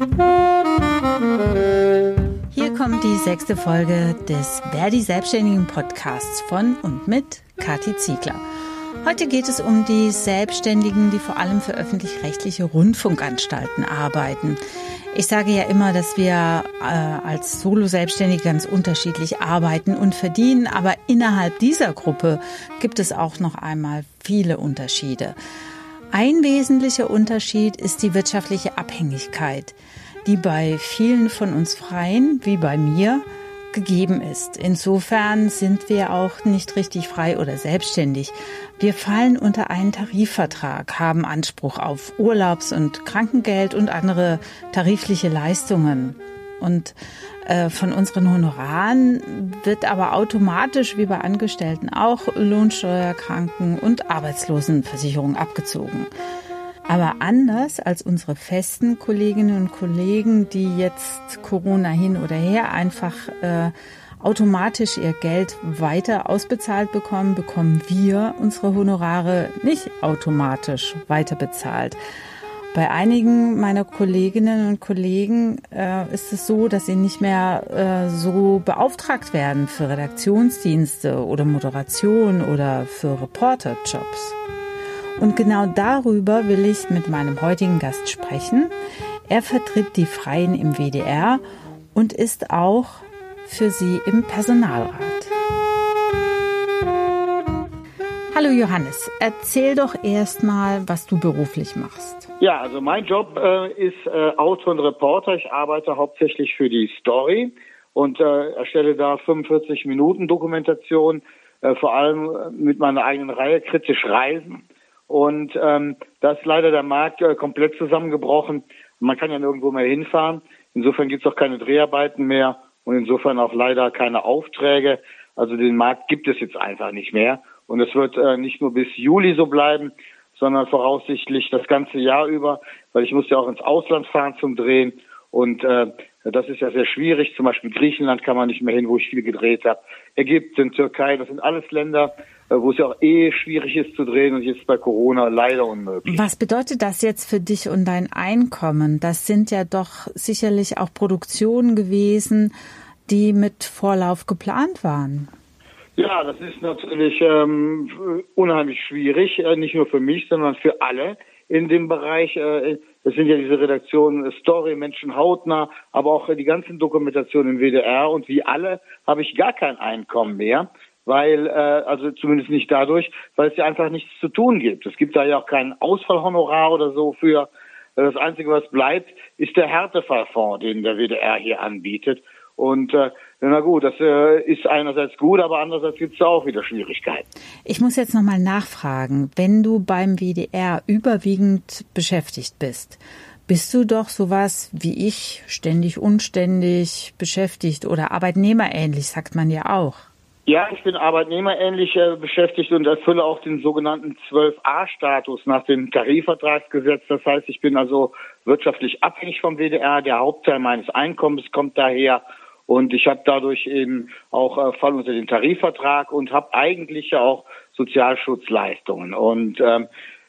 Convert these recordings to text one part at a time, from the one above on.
Hier kommt die sechste Folge des Verdi Selbstständigen Podcasts von und mit Kathi Ziegler. Heute geht es um die Selbstständigen, die vor allem für öffentlich-rechtliche Rundfunkanstalten arbeiten. Ich sage ja immer, dass wir äh, als Solo-Selbstständige ganz unterschiedlich arbeiten und verdienen, aber innerhalb dieser Gruppe gibt es auch noch einmal viele Unterschiede. Ein wesentlicher Unterschied ist die wirtschaftliche Abhängigkeit, die bei vielen von uns Freien, wie bei mir, gegeben ist. Insofern sind wir auch nicht richtig frei oder selbstständig. Wir fallen unter einen Tarifvertrag, haben Anspruch auf Urlaubs- und Krankengeld und andere tarifliche Leistungen. Und äh, von unseren Honoraren wird aber automatisch, wie bei Angestellten auch, Lohnsteuer, Kranken- und Arbeitslosenversicherung abgezogen. Aber anders als unsere festen Kolleginnen und Kollegen, die jetzt Corona hin oder her einfach äh, automatisch ihr Geld weiter ausbezahlt bekommen, bekommen wir unsere Honorare nicht automatisch weiter bezahlt. Bei einigen meiner Kolleginnen und Kollegen äh, ist es so, dass sie nicht mehr äh, so beauftragt werden für Redaktionsdienste oder Moderation oder für Reporterjobs. Und genau darüber will ich mit meinem heutigen Gast sprechen. Er vertritt die Freien im WDR und ist auch für sie im Personalrat. Hallo Johannes, erzähl doch erstmal, was du beruflich machst. Ja, also mein Job äh, ist äh, Autor und Reporter. Ich arbeite hauptsächlich für die Story und äh, erstelle da 45 Minuten Dokumentation, äh, vor allem mit meiner eigenen Reihe Kritisch Reisen. Und ähm, da ist leider der Markt äh, komplett zusammengebrochen. Man kann ja nirgendwo mehr hinfahren. Insofern gibt es auch keine Dreharbeiten mehr und insofern auch leider keine Aufträge. Also den Markt gibt es jetzt einfach nicht mehr. Und es wird äh, nicht nur bis Juli so bleiben, sondern voraussichtlich das ganze Jahr über, weil ich muss ja auch ins Ausland fahren zum Drehen. Und äh, das ist ja sehr schwierig. Zum Beispiel Griechenland kann man nicht mehr hin, wo ich viel gedreht habe. Ägypten, Türkei, das sind alles Länder, äh, wo es ja auch eh schwierig ist zu drehen und jetzt bei Corona leider unmöglich. Was bedeutet das jetzt für dich und dein Einkommen? Das sind ja doch sicherlich auch Produktionen gewesen, die mit Vorlauf geplant waren. Ja, das ist natürlich ähm, unheimlich schwierig, äh, nicht nur für mich, sondern für alle in dem Bereich. Äh, das sind ja diese Redaktionen Story, Menschen hautnah, aber auch die ganzen Dokumentationen im WDR und wie alle habe ich gar kein Einkommen mehr weil, äh, also zumindest nicht dadurch, weil es ja einfach nichts zu tun gibt. Es gibt da ja auch kein Ausfallhonorar oder so für. Äh, das Einzige, was bleibt, ist der Härtefallfonds, den der WDR hier anbietet. Und äh, na gut, das äh, ist einerseits gut, aber andererseits gibt es auch wieder Schwierigkeiten. Ich muss jetzt nochmal nachfragen, wenn du beim WDR überwiegend beschäftigt bist, bist du doch sowas wie ich, ständig unständig beschäftigt oder arbeitnehmerähnlich, sagt man ja auch. Ja, ich bin arbeitnehmerähnlich äh, beschäftigt und erfülle auch den sogenannten 12a-Status nach dem Tarifvertragsgesetz. Das heißt, ich bin also wirtschaftlich abhängig vom WDR. Der Hauptteil meines Einkommens kommt daher. Und ich habe dadurch eben auch äh, Fall unter den Tarifvertrag und habe eigentlich ja auch Sozialschutzleistungen. Und ähm,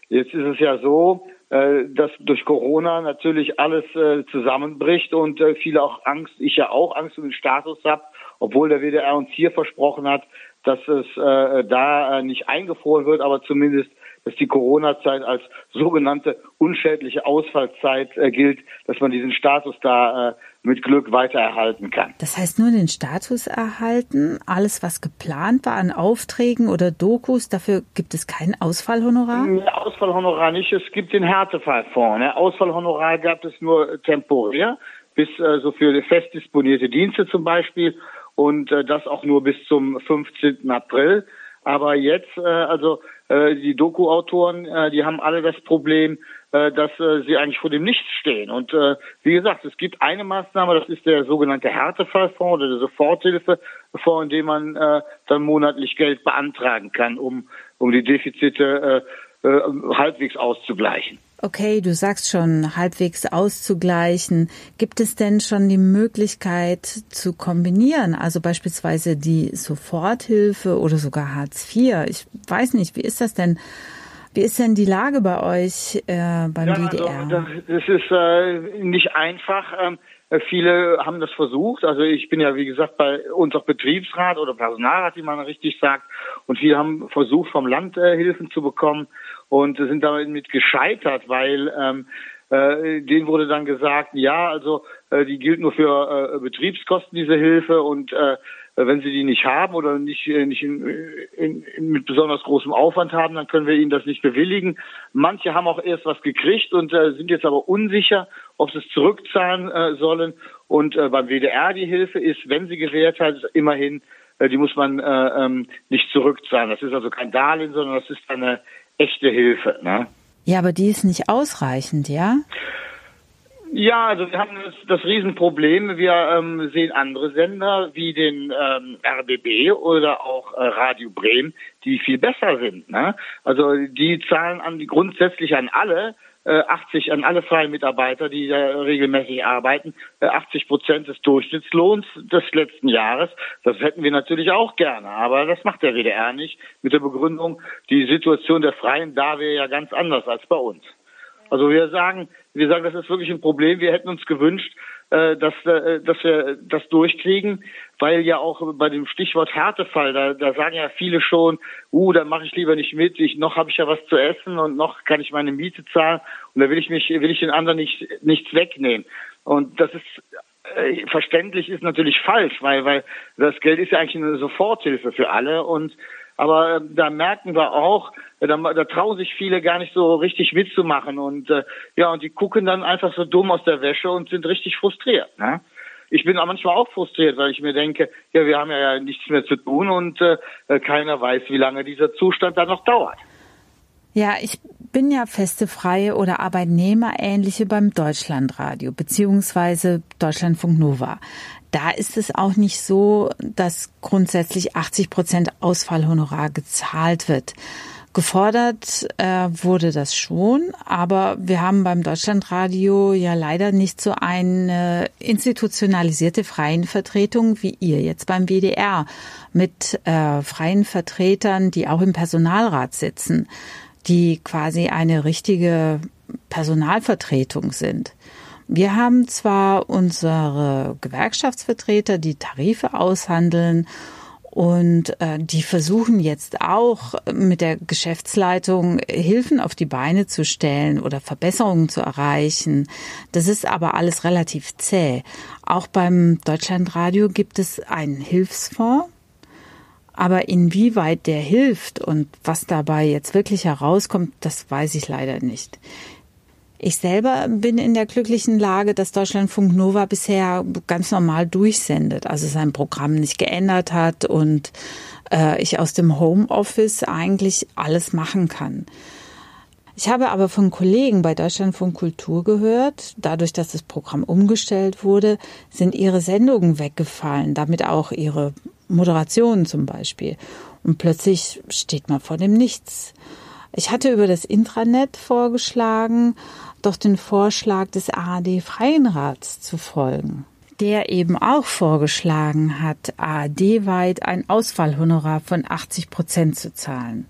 jetzt ist es ja so, äh, dass durch Corona natürlich alles äh, zusammenbricht und äh, viele auch Angst, ich ja auch Angst um den Status habe obwohl der WDR uns hier versprochen hat, dass es äh, da äh, nicht eingefroren wird, aber zumindest, dass die Corona-Zeit als sogenannte unschädliche Ausfallzeit äh, gilt, dass man diesen Status da äh, mit Glück weiter erhalten kann. Das heißt nur den Status erhalten, alles was geplant war an Aufträgen oder Dokus, dafür gibt es kein Ausfallhonorar? Nee, Ausfallhonorar nicht, es gibt den Härtefallfonds. Ne? Ausfallhonorar gab es nur temporär, bis äh, so für fest disponierte Dienste zum Beispiel und äh, das auch nur bis zum 15. April. Aber jetzt, äh, also äh, die Doku-Autoren, äh, die haben alle das Problem, äh, dass äh, sie eigentlich vor dem Nichts stehen. Und äh, wie gesagt, es gibt eine Maßnahme, das ist der sogenannte Härtefallfonds oder der Soforthilfefonds, in dem man äh, dann monatlich Geld beantragen kann, um, um die Defizite äh, äh, halbwegs auszugleichen. Okay, du sagst schon, halbwegs auszugleichen. Gibt es denn schon die Möglichkeit zu kombinieren? Also beispielsweise die Soforthilfe oder sogar Hartz IV? Ich weiß nicht, wie ist das denn? Wie ist denn die Lage bei euch äh, beim ja, WDR? Also, das, das ist äh, nicht einfach. Ähm, viele haben das versucht. Also ich bin ja, wie gesagt, bei uns auch Betriebsrat oder Personalrat, wie man richtig sagt. Und viele haben versucht, vom Land äh, Hilfen zu bekommen und sind damit gescheitert, weil ähm, äh, denen wurde dann gesagt, ja, also äh, die gilt nur für äh, Betriebskosten, diese Hilfe, und äh, wenn sie die nicht haben oder nicht, äh, nicht in, in, mit besonders großem Aufwand haben, dann können wir ihnen das nicht bewilligen. Manche haben auch erst was gekriegt und äh, sind jetzt aber unsicher, ob sie es zurückzahlen äh, sollen. Und äh, beim WDR die Hilfe ist, wenn sie gewährt hat, immerhin, äh, die muss man äh, ähm, nicht zurückzahlen. Das ist also kein Darlehen, sondern das ist eine echte Hilfe. Ne? Ja, aber die ist nicht ausreichend, ja? Ja, also wir haben das, das Riesenproblem. Wir ähm, sehen andere Sender wie den ähm, RBB oder auch äh, Radio Bremen, die viel besser sind. Ne? Also die zahlen an grundsätzlich an alle 80 äh, an alle freien Mitarbeiter, die da regelmäßig arbeiten, 80 äh, Prozent des Durchschnittslohns des letzten Jahres. Das hätten wir natürlich auch gerne, aber das macht der WDR nicht mit der Begründung, die Situation der Freien da wäre ja ganz anders als bei uns. Also wir sagen, wir sagen, das ist wirklich ein Problem. Wir hätten uns gewünscht, äh, dass, äh, dass wir das durchkriegen, weil ja auch bei dem Stichwort Härtefall, da, da sagen ja viele schon, uh, dann mache ich lieber nicht mit, ich, noch habe ich ja was zu essen und noch kann ich meine Miete zahlen und da will ich mich, will ich den anderen nicht nichts wegnehmen. Und das ist äh, verständlich ist natürlich falsch, weil weil das Geld ist ja eigentlich eine Soforthilfe für alle und aber äh, da merken wir auch, äh, da, da trauen sich viele gar nicht so richtig mitzumachen und äh, ja, und die gucken dann einfach so dumm aus der Wäsche und sind richtig frustriert. Ne? Ich bin auch manchmal auch frustriert, weil ich mir denke, ja, wir haben ja nichts mehr zu tun und äh, keiner weiß, wie lange dieser Zustand dann noch dauert. Ja, ich bin ja feste Freie oder Arbeitnehmerähnliche beim Deutschlandradio beziehungsweise Deutschlandfunk Nova. Da ist es auch nicht so, dass grundsätzlich 80 Prozent Ausfallhonorar gezahlt wird. Gefordert äh, wurde das schon, aber wir haben beim Deutschlandradio ja leider nicht so eine institutionalisierte freien Vertretung wie ihr jetzt beim WDR mit äh, freien Vertretern, die auch im Personalrat sitzen, die quasi eine richtige Personalvertretung sind. Wir haben zwar unsere Gewerkschaftsvertreter, die Tarife aushandeln und äh, die versuchen jetzt auch mit der Geschäftsleitung Hilfen auf die Beine zu stellen oder Verbesserungen zu erreichen. Das ist aber alles relativ zäh. Auch beim Deutschlandradio gibt es einen Hilfsfonds. Aber inwieweit der hilft und was dabei jetzt wirklich herauskommt, das weiß ich leider nicht. Ich selber bin in der glücklichen Lage, dass Deutschlandfunk Nova bisher ganz normal durchsendet, also sein Programm nicht geändert hat und äh, ich aus dem Homeoffice eigentlich alles machen kann. Ich habe aber von Kollegen bei Deutschlandfunk Kultur gehört, dadurch, dass das Programm umgestellt wurde, sind ihre Sendungen weggefallen, damit auch ihre Moderationen zum Beispiel. Und plötzlich steht man vor dem Nichts. Ich hatte über das Intranet vorgeschlagen, doch den Vorschlag des ARD Freienrats zu folgen, der eben auch vorgeschlagen hat, ARD-weit ein Ausfallhonorar von 80 Prozent zu zahlen.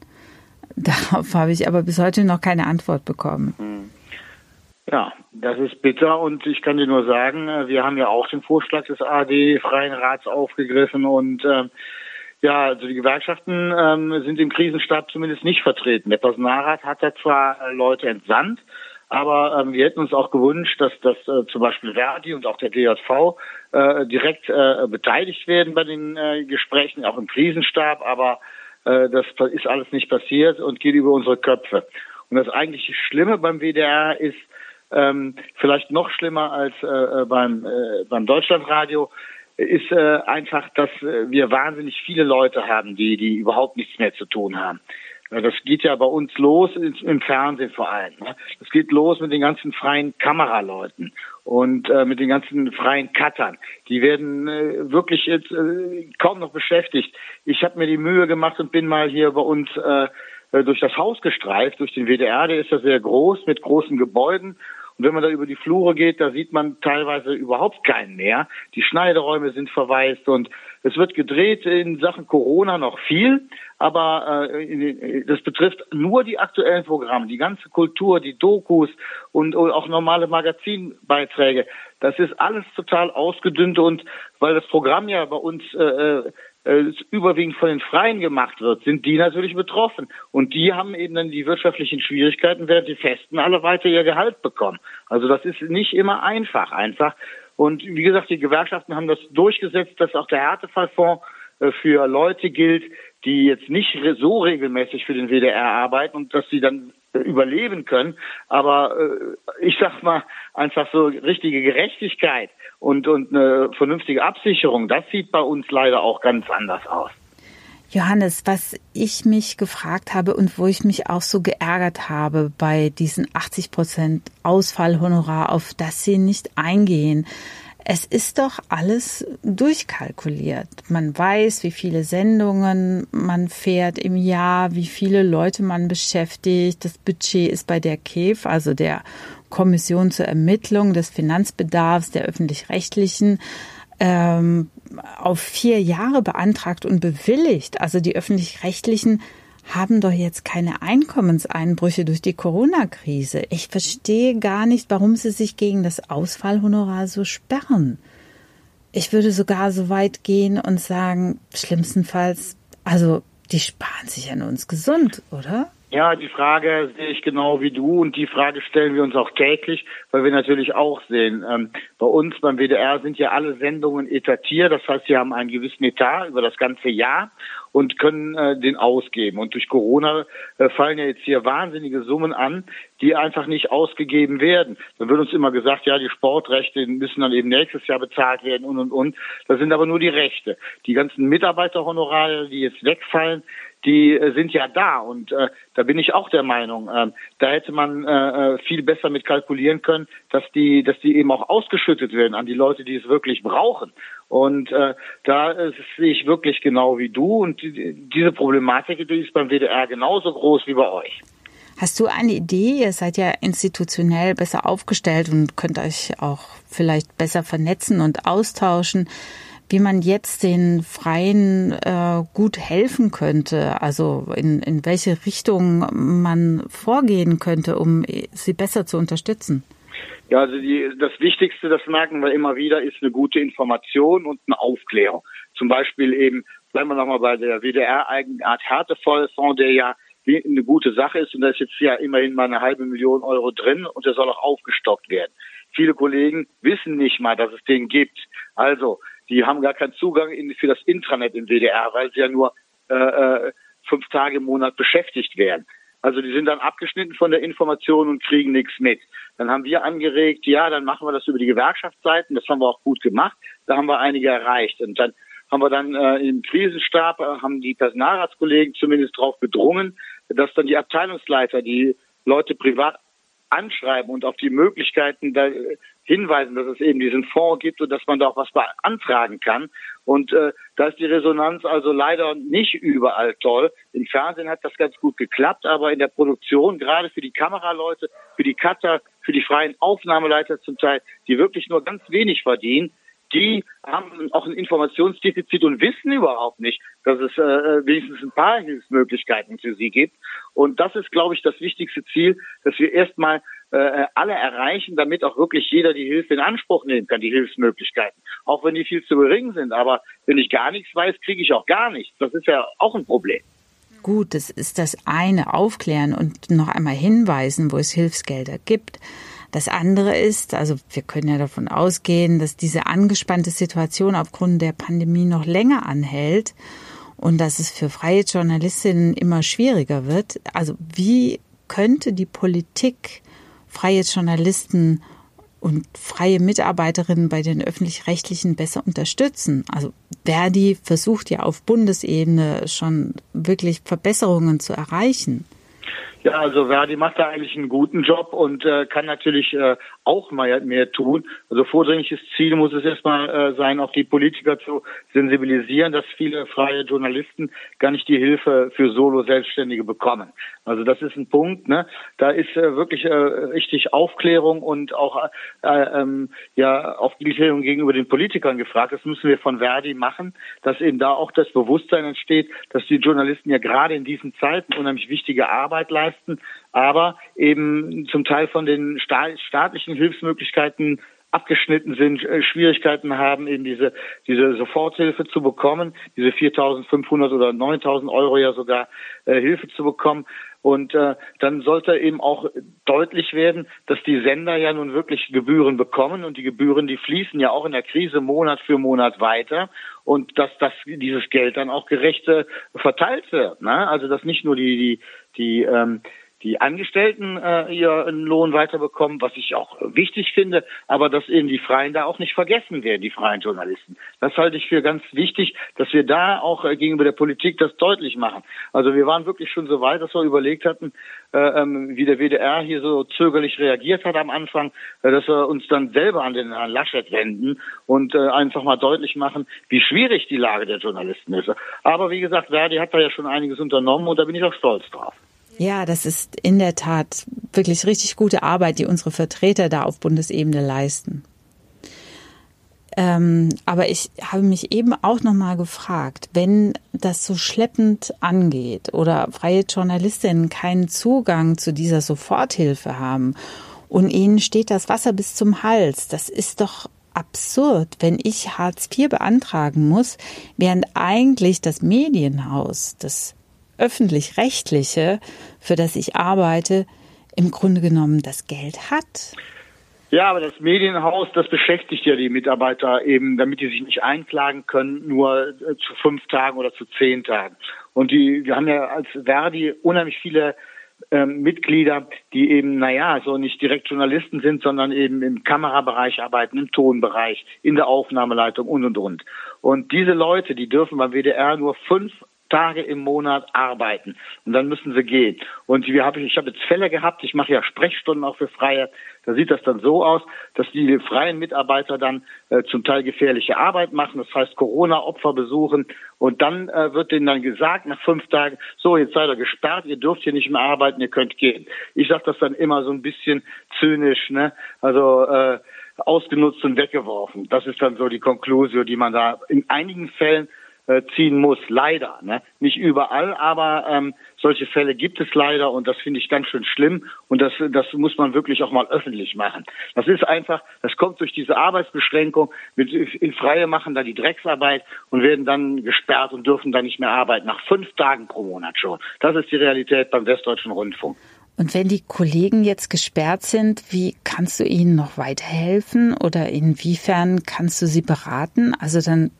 Darauf habe ich aber bis heute noch keine Antwort bekommen. Ja, das ist bitter und ich kann dir nur sagen, äh, wir haben ja auch den Vorschlag des ARD Freien Rats aufgegriffen und äh, ja, also die Gewerkschaften ähm, sind im Krisenstab zumindest nicht vertreten. Der Personalrat hat da zwar äh, Leute entsandt, aber ähm, wir hätten uns auch gewünscht, dass, dass äh, zum Beispiel Verdi und auch der DJV äh, direkt äh, beteiligt werden bei den äh, Gesprächen, auch im Krisenstab. Aber äh, das ist alles nicht passiert und geht über unsere Köpfe. Und das eigentlich Schlimme beim WDR ist, ähm, vielleicht noch schlimmer als äh, äh, beim, äh, beim Deutschlandradio, ist äh, einfach, dass äh, wir wahnsinnig viele Leute haben, die, die überhaupt nichts mehr zu tun haben. Das geht ja bei uns los im Fernsehen vor allem. Ne? Das geht los mit den ganzen freien Kameraleuten und äh, mit den ganzen freien Cuttern. Die werden äh, wirklich jetzt äh, kaum noch beschäftigt. Ich habe mir die Mühe gemacht und bin mal hier bei uns äh, durch das Haus gestreift, durch den WDR. Der ist ja sehr groß mit großen Gebäuden Und wenn man da über die Flure geht, da sieht man teilweise überhaupt keinen mehr. Die Schneideräume sind verwaist und es wird gedreht in Sachen Corona noch viel, aber äh, das betrifft nur die aktuellen Programme, die ganze Kultur, die Dokus und, und auch normale Magazinbeiträge. Das ist alles total ausgedünnt und weil das Programm ja bei uns äh, äh äh, überwiegend von den Freien gemacht wird, sind die natürlich betroffen. Und die haben eben dann die wirtschaftlichen Schwierigkeiten, während die Festen alle weiter ihr Gehalt bekommen. Also das ist nicht immer einfach, einfach. Und wie gesagt, die Gewerkschaften haben das durchgesetzt, dass auch der Härtefallfonds äh, für Leute gilt, die jetzt nicht so regelmäßig für den WDR arbeiten und dass sie dann äh, überleben können. Aber äh, ich sag mal einfach so richtige Gerechtigkeit und, und eine vernünftige Absicherung, das sieht bei uns leider auch ganz anders aus. Johannes, was ich mich gefragt habe und wo ich mich auch so geärgert habe bei diesen 80 Prozent Ausfallhonorar, auf das Sie nicht eingehen. Es ist doch alles durchkalkuliert. Man weiß, wie viele Sendungen man fährt im Jahr, wie viele Leute man beschäftigt. Das Budget ist bei der KEF, also der Kommission zur Ermittlung des Finanzbedarfs der öffentlich-rechtlichen ähm, auf vier Jahre beantragt und bewilligt. Also die öffentlich-rechtlichen haben doch jetzt keine Einkommenseinbrüche durch die Corona-Krise. Ich verstehe gar nicht, warum sie sich gegen das Ausfallhonorar so sperren. Ich würde sogar so weit gehen und sagen, schlimmstenfalls, also die sparen sich an uns gesund, oder? Ja, die Frage sehe ich genau wie du und die Frage stellen wir uns auch täglich, weil wir natürlich auch sehen, ähm, bei uns beim WDR sind ja alle Sendungen etatiert, das heißt, sie haben einen gewissen Etat über das ganze Jahr und können äh, den ausgeben. Und durch Corona äh, fallen ja jetzt hier wahnsinnige Summen an, die einfach nicht ausgegeben werden. Dann wird uns immer gesagt, ja, die Sportrechte müssen dann eben nächstes Jahr bezahlt werden und und und. Das sind aber nur die Rechte. Die ganzen Mitarbeiterhonorare, die jetzt wegfallen, die äh, sind ja da und äh, da bin ich auch der Meinung, äh, da hätte man äh, äh, viel besser mit kalkulieren können, dass die, dass die eben auch ausgeschüttet werden an die Leute, die es wirklich brauchen. Und äh, da äh, sehe ich wirklich genau wie du und die, diese Problematik, die ist beim WDR genauso groß wie bei euch. Hast du eine Idee? Ihr seid ja institutionell besser aufgestellt und könnt euch auch vielleicht besser vernetzen und austauschen wie man jetzt den Freien äh, gut helfen könnte, also in, in welche Richtung man vorgehen könnte, um sie besser zu unterstützen? Ja, also die, das Wichtigste, das merken wir immer wieder, ist eine gute Information und eine Aufklärung. Zum Beispiel eben, bleiben wir nochmal bei der WDR-Eigenart Härtefallfonds, der ja eine gute Sache ist und da ist jetzt ja immerhin mal eine halbe Million Euro drin und der soll auch aufgestockt werden. Viele Kollegen wissen nicht mal, dass es den gibt. Also die haben gar keinen Zugang in, für das Intranet im WDR, weil sie ja nur äh, äh, fünf Tage im Monat beschäftigt werden. Also die sind dann abgeschnitten von der Information und kriegen nichts mit. Dann haben wir angeregt, ja, dann machen wir das über die Gewerkschaftsseiten. Das haben wir auch gut gemacht. Da haben wir einige erreicht. Und dann haben wir dann äh, im Krisenstab, äh, haben die Personalratskollegen zumindest darauf gedrungen, dass dann die Abteilungsleiter die Leute privat anschreiben und auf die Möglichkeiten da äh, hinweisen, dass es eben diesen Fonds gibt und dass man da auch was beantragen kann. Und äh, da ist die Resonanz also leider nicht überall toll. Im Fernsehen hat das ganz gut geklappt, aber in der Produktion, gerade für die Kameraleute, für die Cutter, für die freien Aufnahmeleiter zum Teil, die wirklich nur ganz wenig verdienen, die haben auch ein Informationsdefizit und wissen überhaupt nicht, dass es äh, wenigstens ein paar Hilfsmöglichkeiten für sie gibt. Und das ist, glaube ich, das wichtigste Ziel, dass wir erstmal äh, alle erreichen, damit auch wirklich jeder die Hilfe in Anspruch nehmen kann, die Hilfsmöglichkeiten. Auch wenn die viel zu gering sind. Aber wenn ich gar nichts weiß, kriege ich auch gar nichts. Das ist ja auch ein Problem. Gut, das ist das eine, aufklären und noch einmal hinweisen, wo es Hilfsgelder gibt. Das andere ist, also wir können ja davon ausgehen, dass diese angespannte Situation aufgrund der Pandemie noch länger anhält und dass es für freie Journalistinnen immer schwieriger wird. Also wie könnte die Politik freie Journalisten und freie Mitarbeiterinnen bei den öffentlich-rechtlichen besser unterstützen. Also Verdi versucht ja auf Bundesebene schon wirklich Verbesserungen zu erreichen. Ja, also Verdi macht da eigentlich einen guten Job und äh, kann natürlich äh, auch mal mehr tun. Also vordringliches Ziel muss es erstmal äh, sein, auch die Politiker zu sensibilisieren, dass viele freie Journalisten gar nicht die Hilfe für Solo-Selbstständige bekommen. Also das ist ein Punkt. Ne? Da ist äh, wirklich äh, richtig Aufklärung und auch äh, ähm, ja Aufklärung gegenüber den Politikern gefragt. Das müssen wir von Verdi machen, dass eben da auch das Bewusstsein entsteht, dass die Journalisten ja gerade in diesen Zeiten unheimlich wichtige Arbeit leisten leisten, aber eben zum Teil von den staatlichen Hilfsmöglichkeiten abgeschnitten sind, äh, Schwierigkeiten haben, eben diese, diese Soforthilfe zu bekommen, diese 4.500 oder 9.000 Euro ja sogar äh, Hilfe zu bekommen. Und äh, dann sollte eben auch deutlich werden, dass die Sender ja nun wirklich Gebühren bekommen und die Gebühren, die fließen ja auch in der Krise Monat für Monat weiter und dass das dieses Geld dann auch gerecht äh, verteilt wird. Ne? Also dass nicht nur die die die ähm, die Angestellten äh, ihren Lohn weiterbekommen, was ich auch wichtig finde, aber dass eben die Freien da auch nicht vergessen werden, die freien Journalisten. Das halte ich für ganz wichtig, dass wir da auch äh, gegenüber der Politik das deutlich machen. Also wir waren wirklich schon so weit, dass wir überlegt hatten, äh, ähm, wie der WDR hier so zögerlich reagiert hat am Anfang, äh, dass wir uns dann selber an den Herrn Laschet wenden und äh, einfach mal deutlich machen, wie schwierig die Lage der Journalisten ist. Aber wie gesagt, Verdi hat da ja schon einiges unternommen und da bin ich auch stolz drauf. Ja, das ist in der Tat wirklich richtig gute Arbeit, die unsere Vertreter da auf Bundesebene leisten. Ähm, aber ich habe mich eben auch noch mal gefragt, wenn das so schleppend angeht oder freie Journalistinnen keinen Zugang zu dieser Soforthilfe haben und ihnen steht das Wasser bis zum Hals, das ist doch absurd, wenn ich Hartz IV beantragen muss, während eigentlich das Medienhaus, das öffentlich-rechtliche, für das ich arbeite, im Grunde genommen das Geld hat. Ja, aber das Medienhaus, das beschäftigt ja die Mitarbeiter eben, damit die sich nicht einklagen können, nur äh, zu fünf Tagen oder zu zehn Tagen. Und die, wir haben ja als Verdi unheimlich viele ähm, Mitglieder, die eben, naja, so nicht direkt Journalisten sind, sondern eben im Kamerabereich arbeiten, im Tonbereich, in der Aufnahmeleitung und und und. Und diese Leute, die dürfen beim WDR nur fünf Tage im Monat arbeiten und dann müssen sie gehen. Und wir haben, ich habe jetzt Fälle gehabt, ich mache ja Sprechstunden auch für Freie, da sieht das dann so aus, dass die freien Mitarbeiter dann äh, zum Teil gefährliche Arbeit machen, das heißt Corona-Opfer besuchen und dann äh, wird denen dann gesagt nach fünf Tagen, so jetzt seid ihr gesperrt, ihr dürft hier nicht mehr arbeiten, ihr könnt gehen. Ich sage das dann immer so ein bisschen zynisch, ne? Also äh, ausgenutzt und weggeworfen. Das ist dann so die Konklusion, die man da in einigen Fällen äh, ziehen muss, leider. Ne? Nicht überall, aber ähm, solche Fälle gibt es leider und das finde ich ganz schön schlimm und das, das muss man wirklich auch mal öffentlich machen. Das ist einfach, das kommt durch diese Arbeitsbeschränkung, in Freie machen da die Drecksarbeit und werden dann gesperrt und dürfen dann nicht mehr arbeiten, nach fünf Tagen pro Monat schon. Das ist die Realität beim Westdeutschen Rundfunk. Und wenn die Kollegen jetzt gesperrt sind, wie kannst du ihnen noch weiterhelfen oder inwiefern kannst du sie beraten? Also dann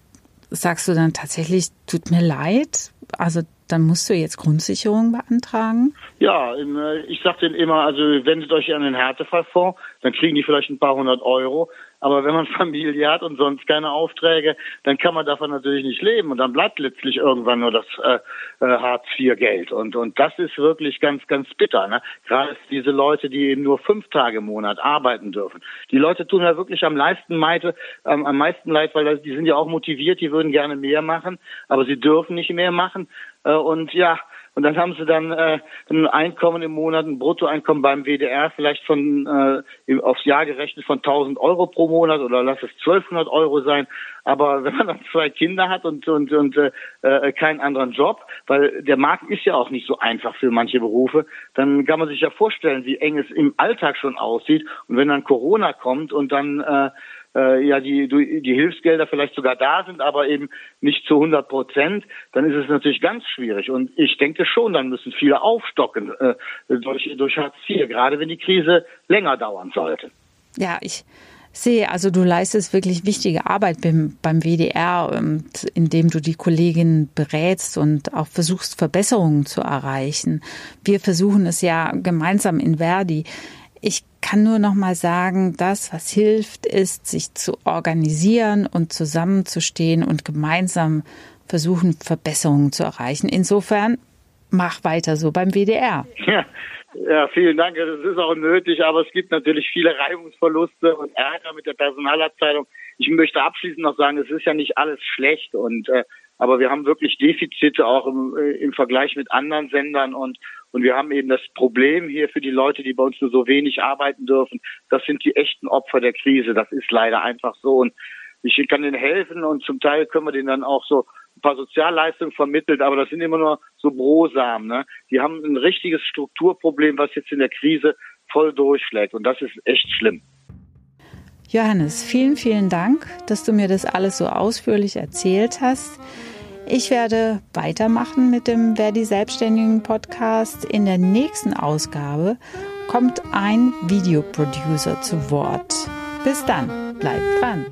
sagst du dann tatsächlich, tut mir leid? Also dann musst du jetzt Grundsicherung beantragen? Ja, äh, ich sage denen immer, also wendet euch an den Härtefallfonds, dann kriegen die vielleicht ein paar hundert Euro. Aber wenn man Familie hat und sonst keine Aufträge, dann kann man davon natürlich nicht leben und dann bleibt letztlich irgendwann nur das äh, äh, Hartz IV Geld und und das ist wirklich ganz ganz bitter. Ne? Gerade diese Leute, die eben nur fünf Tage im Monat arbeiten dürfen. Die Leute tun ja wirklich am meisten Leid, ähm, am meisten Leid, weil die sind ja auch motiviert, die würden gerne mehr machen, aber sie dürfen nicht mehr machen äh, und ja und dann haben sie dann äh, ein Einkommen im Monat, ein Bruttoeinkommen beim WDR vielleicht von äh, aufs Jahr gerechnet von 1000 Euro pro Monat oder lass es 1200 Euro sein. Aber wenn man dann zwei Kinder hat und und und äh, äh, keinen anderen Job, weil der Markt ist ja auch nicht so einfach für manche Berufe, dann kann man sich ja vorstellen, wie eng es im Alltag schon aussieht. Und wenn dann Corona kommt und dann äh, äh, ja die, die Hilfsgelder vielleicht sogar da sind, aber eben nicht zu 100 Prozent, dann ist es natürlich ganz schwierig. Und ich denke schon, dann müssen viele aufstocken äh, durch, durch Hartz IV, gerade wenn die Krise länger dauern sollte. Ja, ich sehe, also du leistest wirklich wichtige Arbeit beim, beim WDR, indem du die Kolleginnen berätst und auch versuchst, Verbesserungen zu erreichen. Wir versuchen es ja gemeinsam in Verdi. Ich kann nur noch mal sagen, das, was hilft, ist, sich zu organisieren und zusammenzustehen und gemeinsam versuchen, Verbesserungen zu erreichen. Insofern mach weiter so beim WDR. Ja. Ja, vielen Dank. Das ist auch nötig, aber es gibt natürlich viele Reibungsverluste und Ärger mit der Personalabteilung. Ich möchte abschließend noch sagen, es ist ja nicht alles schlecht und äh, aber wir haben wirklich Defizite auch im, äh, im Vergleich mit anderen Sendern und und wir haben eben das Problem hier für die Leute, die bei uns nur so wenig arbeiten dürfen. Das sind die echten Opfer der Krise. Das ist leider einfach so und ich kann denen helfen und zum Teil können wir denen dann auch so ein paar Sozialleistungen vermittelt, aber das sind immer nur so Brosamen. Ne? Die haben ein richtiges Strukturproblem, was jetzt in der Krise voll durchschlägt und das ist echt schlimm. Johannes, vielen, vielen Dank, dass du mir das alles so ausführlich erzählt hast. Ich werde weitermachen mit dem Verdi Selbstständigen Podcast. In der nächsten Ausgabe kommt ein Videoproducer zu Wort. Bis dann, bleibt dran.